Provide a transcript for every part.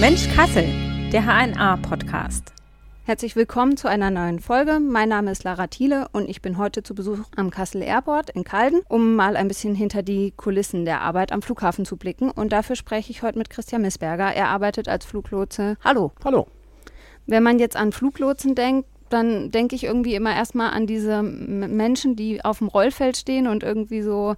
Mensch Kassel, der HNA-Podcast. Herzlich willkommen zu einer neuen Folge. Mein Name ist Lara Thiele und ich bin heute zu Besuch am Kassel Airport in Calden, um mal ein bisschen hinter die Kulissen der Arbeit am Flughafen zu blicken. Und dafür spreche ich heute mit Christian Missberger. Er arbeitet als Fluglotse. Hallo. Hallo. Wenn man jetzt an Fluglotsen denkt, dann denke ich irgendwie immer erstmal an diese Menschen, die auf dem Rollfeld stehen und irgendwie so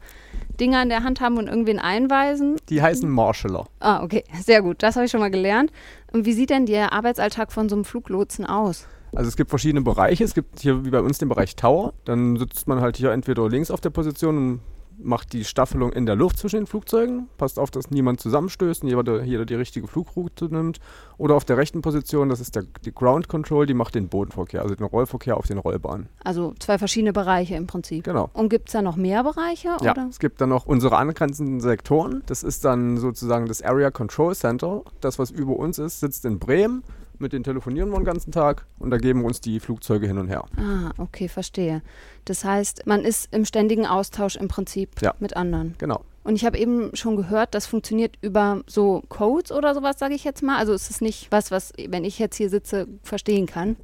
Dinger in der Hand haben und irgendwen einweisen. Die heißen Marshaller. Ah, okay, sehr gut. Das habe ich schon mal gelernt. Und wie sieht denn der Arbeitsalltag von so einem Fluglotsen aus? Also es gibt verschiedene Bereiche. Es gibt hier wie bei uns den Bereich Tower. Dann sitzt man halt hier entweder links auf der Position und macht die Staffelung in der Luft zwischen den Flugzeugen, passt auf, dass niemand zusammenstößt und jeder, jeder die richtige Flugroute nimmt. Oder auf der rechten Position, das ist der, die Ground Control, die macht den Bodenverkehr, also den Rollverkehr auf den Rollbahnen. Also zwei verschiedene Bereiche im Prinzip. Genau. Und gibt es da noch mehr Bereiche? Ja, oder? es gibt dann noch unsere angrenzenden Sektoren. Das ist dann sozusagen das Area Control Center. Das, was über uns ist, sitzt in Bremen mit denen telefonieren wir den ganzen Tag und da geben wir uns die Flugzeuge hin und her. Ah, okay, verstehe. Das heißt, man ist im ständigen Austausch im Prinzip ja. mit anderen. Genau. Und ich habe eben schon gehört, das funktioniert über so Codes oder sowas, sage ich jetzt mal. Also ist es nicht was, was, wenn ich jetzt hier sitze, verstehen kann.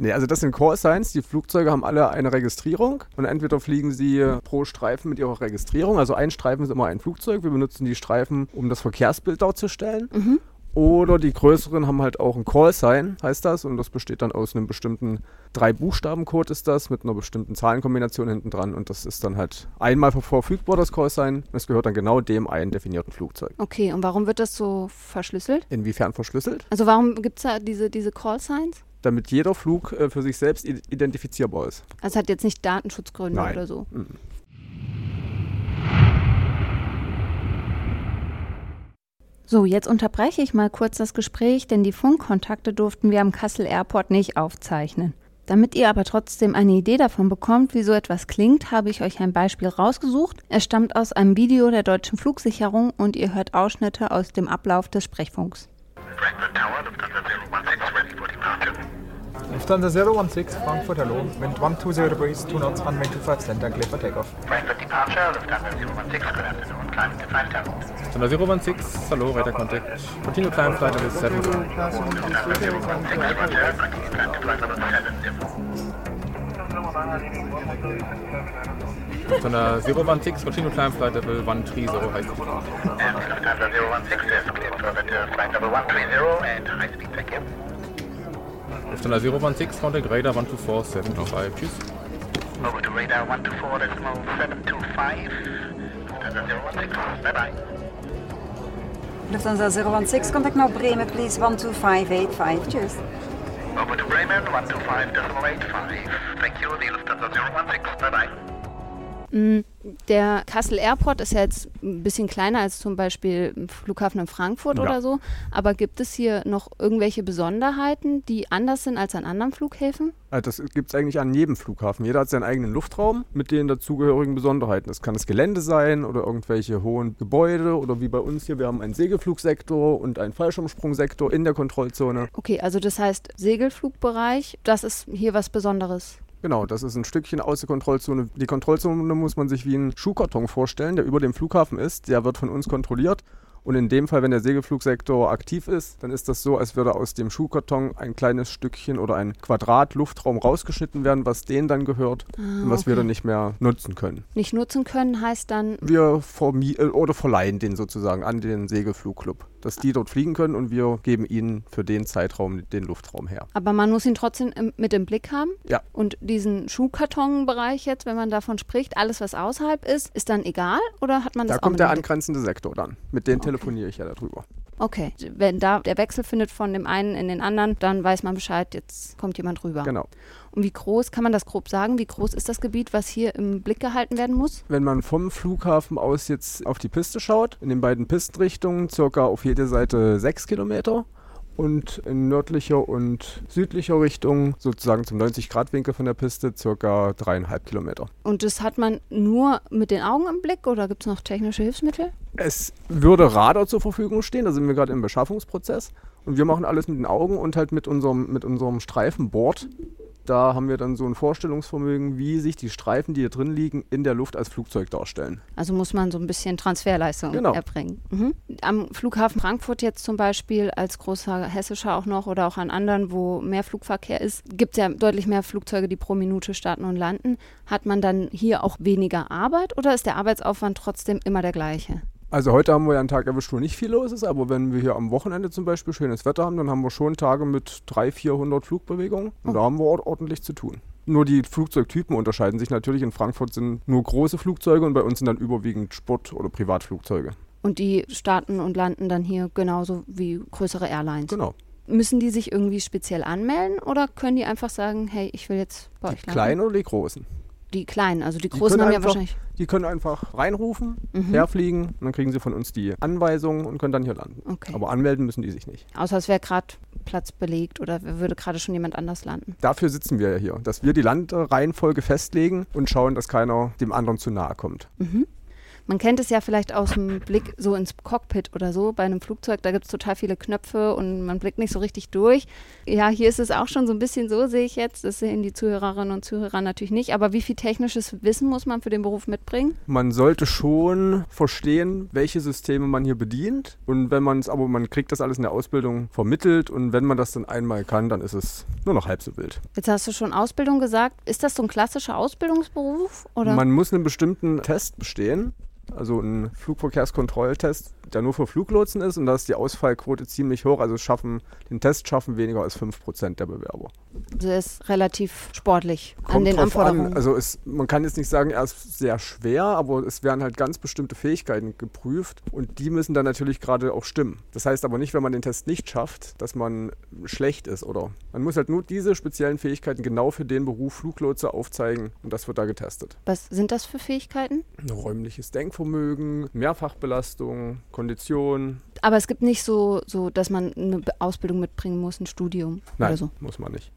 Nee, also das sind Call Signs. Die Flugzeuge haben alle eine Registrierung und entweder fliegen sie pro Streifen mit ihrer Registrierung. Also ein Streifen ist immer ein Flugzeug. Wir benutzen die Streifen, um das Verkehrsbild darzustellen. Mhm. Oder die größeren haben halt auch ein Call-Sign, heißt das. Und das besteht dann aus einem bestimmten Drei-Buchstaben-Code ist das, mit einer bestimmten Zahlenkombination hinten dran. Und das ist dann halt einmal verfügbar, das Call-Sign. Es gehört dann genau dem einen definierten Flugzeug. Okay, und warum wird das so verschlüsselt? Inwiefern verschlüsselt? Also warum gibt es da diese, diese Call-Signs? Damit jeder Flug äh, für sich selbst identifizierbar ist. Also hat jetzt nicht Datenschutzgründe Nein. oder so? Mhm. So, jetzt unterbreche ich mal kurz das Gespräch, denn die Funkkontakte durften wir am Kassel Airport nicht aufzeichnen. Damit ihr aber trotzdem eine Idee davon bekommt, wie so etwas klingt, habe ich euch ein Beispiel rausgesucht. Es stammt aus einem Video der deutschen Flugsicherung und ihr hört Ausschnitte aus dem Ablauf des Sprechfunks. Frankfurt Tower, Lufthansa 016, ready for departure. Lufthansa 016, Frankfurt, hallo. Wind 120 degrees, 2 knots, runway 25 center, clear for takeoff. Frankfurt departure, Lufthansa 016, good afternoon, climbing to 5 Lufthansa 016, hallo, radar contact. Continue climb flight level 70. Lufthansa 016, roger, continue climb flight level 70. Lufthansa 016, continue climb flight level 130, high speed. And Lufthansa 016 is cleared for flight level 130 and high speed, thank you. Lufthansa 016, contact radar 124, 725. Tschüss. Over to radar 124, decimal 725. Lufthansa 016, bye bye. Lufthansa 016, contact now Bremen, please 12585. Tschüss. Over to Bremen 125, decimal 85. Thank you, the Lufthansa 016, bye bye. Mm, der Kassel Airport ist ja jetzt ein bisschen kleiner als zum Beispiel Flughafen in Frankfurt ja. oder so. Aber gibt es hier noch irgendwelche Besonderheiten, die anders sind als an anderen Flughäfen? Das gibt es eigentlich an jedem Flughafen. Jeder hat seinen eigenen Luftraum mit den dazugehörigen Besonderheiten. Das kann das Gelände sein oder irgendwelche hohen Gebäude oder wie bei uns hier, wir haben einen Segelflugsektor und einen Fallschirmsprungsektor in der Kontrollzone. Okay, also das heißt Segelflugbereich, das ist hier was Besonderes. Genau, das ist ein Stückchen aus der Kontrollzone. Die Kontrollzone muss man sich wie einen Schuhkarton vorstellen, der über dem Flughafen ist. Der wird von uns kontrolliert und in dem Fall, wenn der Segelflugsektor aktiv ist, dann ist das so, als würde aus dem Schuhkarton ein kleines Stückchen oder ein Quadrat Luftraum rausgeschnitten werden, was denen dann gehört ah, und was okay. wir dann nicht mehr nutzen können. Nicht nutzen können heißt dann? Wir vermi äh, oder verleihen den sozusagen an den Segelflugclub, dass die dort fliegen können und wir geben ihnen für den Zeitraum den Luftraum her. Aber man muss ihn trotzdem im, mit im Blick haben? Ja. Und diesen Schuhkartonbereich jetzt, wenn man davon spricht, alles was außerhalb ist, ist dann egal oder hat man das da auch kommt der angrenzende Sektor dann. Mit den okay telefoniere ich ja darüber. Okay, wenn da der Wechsel findet von dem einen in den anderen, dann weiß man Bescheid, jetzt kommt jemand rüber. Genau. Wie groß, kann man das grob sagen, wie groß ist das Gebiet, was hier im Blick gehalten werden muss? Wenn man vom Flughafen aus jetzt auf die Piste schaut, in den beiden Pistenrichtungen, circa auf jede Seite sechs Kilometer und in nördlicher und südlicher Richtung, sozusagen zum 90-Grad-Winkel von der Piste, circa dreieinhalb Kilometer. Und das hat man nur mit den Augen im Blick oder gibt es noch technische Hilfsmittel? Es würde Radar zur Verfügung stehen, da sind wir gerade im Beschaffungsprozess. Und wir machen alles mit den Augen und halt mit unserem, mit unserem Streifenboard Da haben wir dann so ein Vorstellungsvermögen, wie sich die Streifen, die hier drin liegen, in der Luft als Flugzeug darstellen. Also muss man so ein bisschen Transferleistung genau. erbringen. Mhm. Am Flughafen Frankfurt jetzt zum Beispiel, als großer hessischer auch noch oder auch an anderen, wo mehr Flugverkehr ist, gibt es ja deutlich mehr Flugzeuge, die pro Minute starten und landen. Hat man dann hier auch weniger Arbeit oder ist der Arbeitsaufwand trotzdem immer der gleiche? Also heute haben wir ja einen Tag erwischt, wo nicht viel los ist, aber wenn wir hier am Wochenende zum Beispiel schönes Wetter haben, dann haben wir schon Tage mit 300, 400 Flugbewegungen und oh. da haben wir ordentlich zu tun. Nur die Flugzeugtypen unterscheiden sich natürlich. In Frankfurt sind nur große Flugzeuge und bei uns sind dann überwiegend Sport- oder Privatflugzeuge. Und die starten und landen dann hier genauso wie größere Airlines? Genau. Müssen die sich irgendwie speziell anmelden oder können die einfach sagen, hey, ich will jetzt bei euch landen? Die kleinen oder die großen? Die kleinen, also die großen die haben einfach, ja wahrscheinlich. Die können einfach reinrufen, mhm. herfliegen und dann kriegen sie von uns die Anweisungen und können dann hier landen. Okay. Aber anmelden müssen die sich nicht. Außer es wäre gerade Platz belegt oder würde gerade schon jemand anders landen. Dafür sitzen wir ja hier, dass wir die Landreihenfolge festlegen und schauen, dass keiner dem anderen zu nahe kommt. Mhm. Man kennt es ja vielleicht aus dem Blick so ins Cockpit oder so bei einem Flugzeug. Da gibt es total viele Knöpfe und man blickt nicht so richtig durch. Ja, hier ist es auch schon so ein bisschen so, sehe ich jetzt. Das sehen die Zuhörerinnen und Zuhörer natürlich nicht. Aber wie viel technisches Wissen muss man für den Beruf mitbringen? Man sollte schon verstehen, welche Systeme man hier bedient. Und wenn man es, aber man kriegt das alles in der Ausbildung vermittelt. Und wenn man das dann einmal kann, dann ist es nur noch halb so wild. Jetzt hast du schon Ausbildung gesagt. Ist das so ein klassischer Ausbildungsberuf? Oder? Man muss einen bestimmten Test bestehen. Also ein Flugverkehrskontrolltest der nur für Fluglotsen ist und da ist die Ausfallquote ziemlich hoch. Also schaffen, den Test schaffen weniger als 5% der Bewerber. Also er ist relativ sportlich Kommt an den Anforderungen. An. Also es, man kann jetzt nicht sagen, er ist sehr schwer, aber es werden halt ganz bestimmte Fähigkeiten geprüft und die müssen dann natürlich gerade auch stimmen. Das heißt aber nicht, wenn man den Test nicht schafft, dass man schlecht ist oder man muss halt nur diese speziellen Fähigkeiten genau für den Beruf Fluglotse aufzeigen und das wird da getestet. Was sind das für Fähigkeiten? Räumliches Denkvermögen, Mehrfachbelastung, Kondition. Aber es gibt nicht so, so, dass man eine Ausbildung mitbringen muss, ein Studium Nein, oder so. muss man nicht.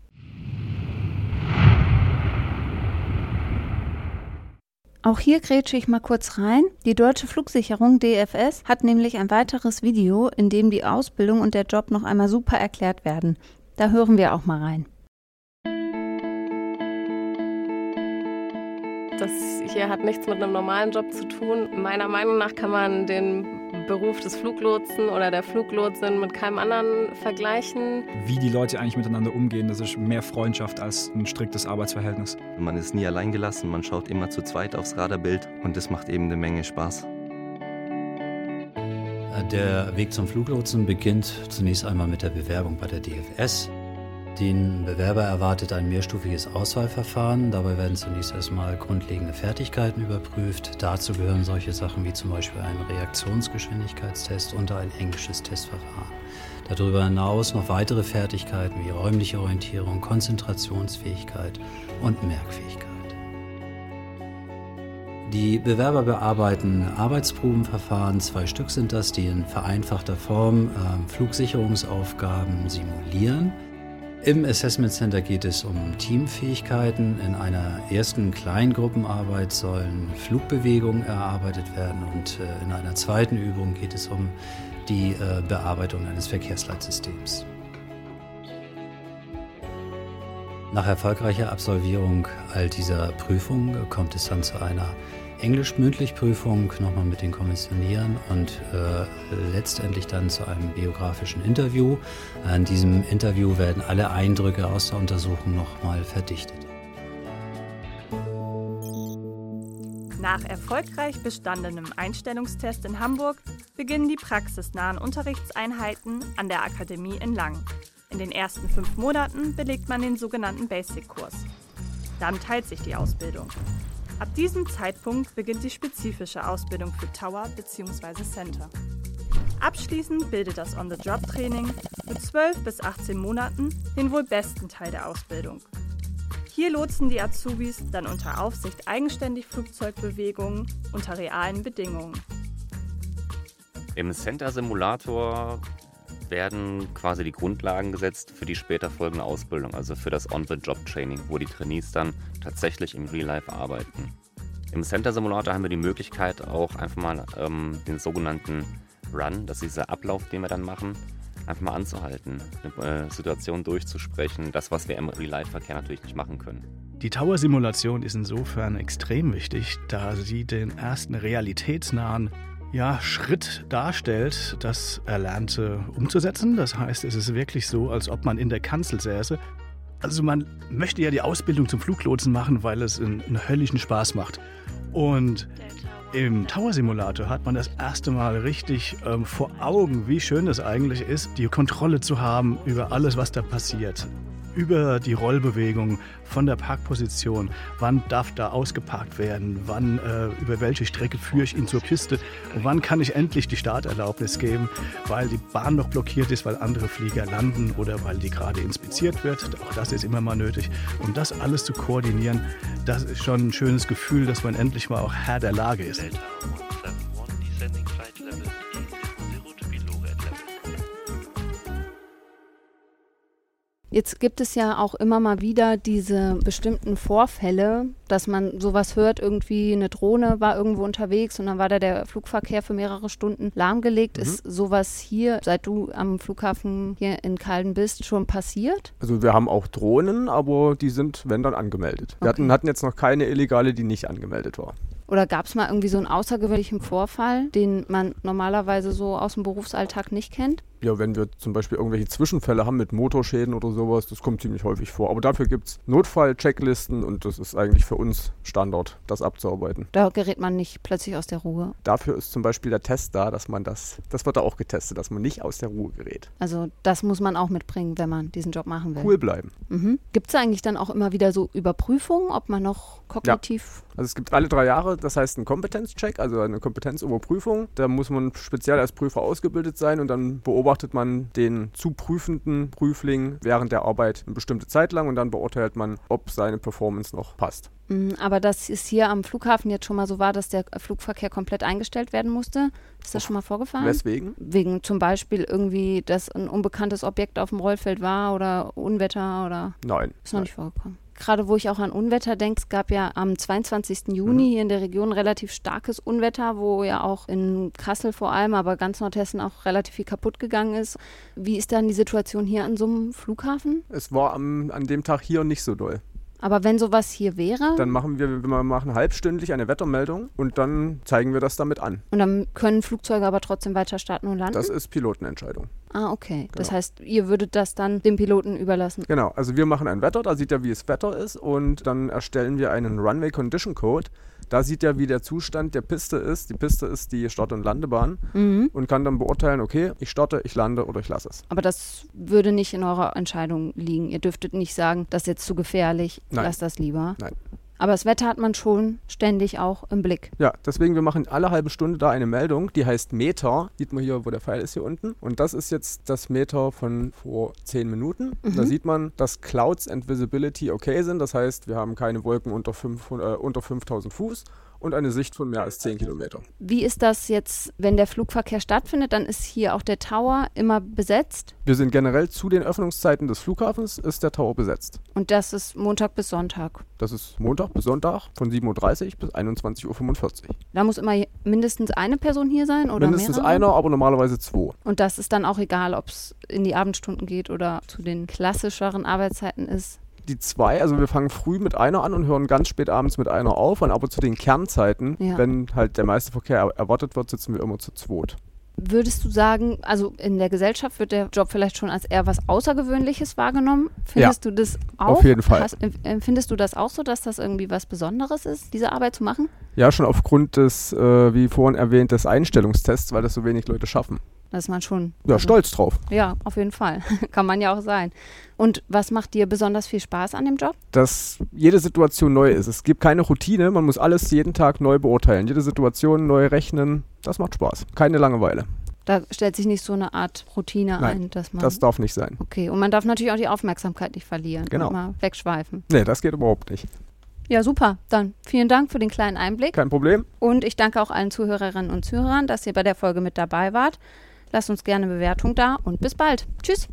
Auch hier grätsche ich mal kurz rein. Die Deutsche Flugsicherung DFS hat nämlich ein weiteres Video, in dem die Ausbildung und der Job noch einmal super erklärt werden. Da hören wir auch mal rein. Das hier hat nichts mit einem normalen Job zu tun. Meiner Meinung nach kann man den Beruf des Fluglotsen oder der Fluglotsin mit keinem anderen vergleichen. Wie die Leute eigentlich miteinander umgehen, das ist mehr Freundschaft als ein striktes Arbeitsverhältnis. Man ist nie allein gelassen, man schaut immer zu zweit aufs Radarbild und das macht eben eine Menge Spaß. Der Weg zum Fluglotsen beginnt zunächst einmal mit der Bewerbung bei der DFS. Den Bewerber erwartet ein mehrstufiges Auswahlverfahren. Dabei werden zunächst erstmal grundlegende Fertigkeiten überprüft. Dazu gehören solche Sachen wie zum Beispiel ein Reaktionsgeschwindigkeitstest und ein englisches Testverfahren. Darüber hinaus noch weitere Fertigkeiten wie räumliche Orientierung, Konzentrationsfähigkeit und Merkfähigkeit. Die Bewerber bearbeiten Arbeitsprobenverfahren, zwei Stück sind das, die in vereinfachter Form äh, Flugsicherungsaufgaben simulieren. Im Assessment Center geht es um Teamfähigkeiten. In einer ersten Kleingruppenarbeit sollen Flugbewegungen erarbeitet werden und äh, in einer zweiten Übung geht es um die äh, Bearbeitung eines Verkehrsleitsystems. Nach erfolgreicher Absolvierung all dieser Prüfungen kommt es dann zu einer Englisch-Mündlich-Prüfung nochmal mit den Kommissionieren und äh, letztendlich dann zu einem biografischen Interview. An diesem Interview werden alle Eindrücke aus der Untersuchung nochmal verdichtet. Nach erfolgreich bestandenem Einstellungstest in Hamburg beginnen die praxisnahen Unterrichtseinheiten an der Akademie in Lang. In den ersten fünf Monaten belegt man den sogenannten Basic-Kurs. Dann teilt sich die Ausbildung. Ab diesem Zeitpunkt beginnt die spezifische Ausbildung für Tower bzw. Center. Abschließend bildet das On-the-Job-Training mit 12 bis 18 Monaten den wohl besten Teil der Ausbildung. Hier lotsen die Azubis dann unter Aufsicht eigenständig Flugzeugbewegungen unter realen Bedingungen. Im Center Simulator werden quasi die Grundlagen gesetzt für die später folgende Ausbildung, also für das On-the-Job-Training, wo die Trainees dann tatsächlich im Real Life arbeiten. Im Center Simulator haben wir die Möglichkeit, auch einfach mal ähm, den sogenannten Run, das ist dieser Ablauf, den wir dann machen, einfach mal anzuhalten, eine äh, Situation durchzusprechen, das, was wir im Real-Life-Verkehr natürlich nicht machen können. Die Tower-Simulation ist insofern extrem wichtig, da sie den ersten realitätsnahen ja, Schritt darstellt, das Erlernte umzusetzen. Das heißt, es ist wirklich so, als ob man in der Kanzel säße. Also man möchte ja die Ausbildung zum Fluglotsen machen, weil es einen, höllischen Spaß macht. Und im Tower Simulator hat man das erste Mal richtig ähm, vor Augen, wie schön es eigentlich ist, die Kontrolle zu haben über alles, was da passiert über die Rollbewegung von der Parkposition. Wann darf da ausgeparkt werden? Wann, äh, über welche Strecke führe ich ihn zur Piste? Und wann kann ich endlich die Starterlaubnis geben, weil die Bahn noch blockiert ist, weil andere Flieger landen oder weil die gerade inspiziert wird? Auch das ist immer mal nötig. Und das alles zu koordinieren, das ist schon ein schönes Gefühl, dass man endlich mal auch Herr der Lage ist. Jetzt gibt es ja auch immer mal wieder diese bestimmten Vorfälle, dass man sowas hört, irgendwie eine Drohne war irgendwo unterwegs und dann war da der Flugverkehr für mehrere Stunden lahmgelegt. Mhm. Ist sowas hier, seit du am Flughafen hier in Kalden bist, schon passiert? Also wir haben auch Drohnen, aber die sind, wenn dann, angemeldet. Wir hatten, hatten jetzt noch keine illegale, die nicht angemeldet war. Oder gab es mal irgendwie so einen außergewöhnlichen Vorfall, den man normalerweise so aus dem Berufsalltag nicht kennt? Ja, wenn wir zum Beispiel irgendwelche Zwischenfälle haben mit Motorschäden oder sowas, das kommt ziemlich häufig vor. Aber dafür gibt es Notfall-Checklisten und das ist eigentlich für uns Standard, das abzuarbeiten. Da gerät man nicht plötzlich aus der Ruhe. Dafür ist zum Beispiel der Test da, dass man das, das wird da auch getestet, dass man nicht aus der Ruhe gerät. Also das muss man auch mitbringen, wenn man diesen Job machen will. Cool bleiben. Mhm. Gibt es eigentlich dann auch immer wieder so Überprüfungen, ob man noch kognitiv... Ja. Also es gibt alle drei Jahre, das heißt ein Kompetenzcheck, also eine Kompetenzüberprüfung. Da muss man speziell als Prüfer ausgebildet sein und dann beobachten, beobachtet man den zu prüfenden Prüfling während der Arbeit eine bestimmte Zeit lang und dann beurteilt man, ob seine Performance noch passt. Mm, aber dass es hier am Flughafen jetzt schon mal so war, dass der Flugverkehr komplett eingestellt werden musste, ist das schon mal vorgefallen? Weswegen? Wegen zum Beispiel irgendwie, dass ein unbekanntes Objekt auf dem Rollfeld war oder Unwetter oder? Nein. Ist noch nein. nicht vorgekommen gerade wo ich auch an Unwetter denke, es gab ja am 22. Juni mhm. hier in der Region relativ starkes Unwetter, wo ja auch in Kassel vor allem, aber ganz Nordhessen auch relativ viel kaputt gegangen ist. Wie ist dann die Situation hier an so einem Flughafen? Es war am, an dem Tag hier nicht so doll. Aber wenn sowas hier wäre? Dann machen wir, wir machen halbstündlich eine Wettermeldung und dann zeigen wir das damit an. Und dann können Flugzeuge aber trotzdem weiter starten und landen? Das ist Pilotenentscheidung. Ah, okay. Genau. Das heißt, ihr würdet das dann dem Piloten überlassen? Genau. Also wir machen ein Wetter, da sieht er, wie es Wetter ist und dann erstellen wir einen Runway Condition Code da sieht er, wie der Zustand der Piste ist. Die Piste ist die Start- und Landebahn mhm. und kann dann beurteilen, okay, ich starte, ich lande oder ich lasse es. Aber das würde nicht in eurer Entscheidung liegen. Ihr dürftet nicht sagen, das ist jetzt zu gefährlich, Nein. lass das lieber. Nein. Aber das Wetter hat man schon ständig auch im Blick. Ja, deswegen, wir machen alle halbe Stunde da eine Meldung, die heißt Meter. Sieht man hier, wo der Pfeil ist hier unten. Und das ist jetzt das Meter von vor 10 Minuten. Mhm. Da sieht man, dass Clouds and Visibility okay sind. Das heißt, wir haben keine Wolken unter, 5, äh, unter 5000 Fuß und eine Sicht von mehr als 10 Kilometer. Wie ist das jetzt, wenn der Flugverkehr stattfindet? Dann ist hier auch der Tower immer besetzt? Wir sind generell zu den Öffnungszeiten des Flughafens ist der Tower besetzt. Und das ist Montag bis Sonntag? Das ist Montag bis Sonntag von 7.30 Uhr bis 21.45 Uhr. Da muss immer mindestens eine Person hier sein oder Mindestens mehrere? einer, aber normalerweise zwei. Und das ist dann auch egal, ob es in die Abendstunden geht oder zu den klassischeren Arbeitszeiten ist? Die zwei, also wir fangen früh mit einer an und hören ganz spät abends mit einer auf. Und aber zu den Kernzeiten, ja. wenn halt der meiste Verkehr erwartet wird, sitzen wir immer zu zweit. Würdest du sagen, also in der Gesellschaft wird der Job vielleicht schon als eher was Außergewöhnliches wahrgenommen? Findest ja, du das auch? Auf jeden Fall. Hast, findest du das auch so, dass das irgendwie was Besonderes ist, diese Arbeit zu machen? Ja, schon aufgrund des, äh, wie vorhin erwähnt, des Einstellungstests, weil das so wenig Leute schaffen. Da ist man schon. Ja, also, stolz drauf. Ja, auf jeden Fall. Kann man ja auch sein. Und was macht dir besonders viel Spaß an dem Job? Dass jede Situation neu ist. Es gibt keine Routine, man muss alles jeden Tag neu beurteilen. Jede Situation neu rechnen. Das macht Spaß. Keine Langeweile. Da stellt sich nicht so eine Art Routine Nein, ein, dass man. Das darf nicht sein. Okay, und man darf natürlich auch die Aufmerksamkeit nicht verlieren. Genau. Und mal wegschweifen. Nee, das geht überhaupt nicht. Ja, super. Dann vielen Dank für den kleinen Einblick. Kein Problem. Und ich danke auch allen Zuhörerinnen und Zuhörern, dass ihr bei der Folge mit dabei wart. Lasst uns gerne eine Bewertung da und bis bald. Tschüss.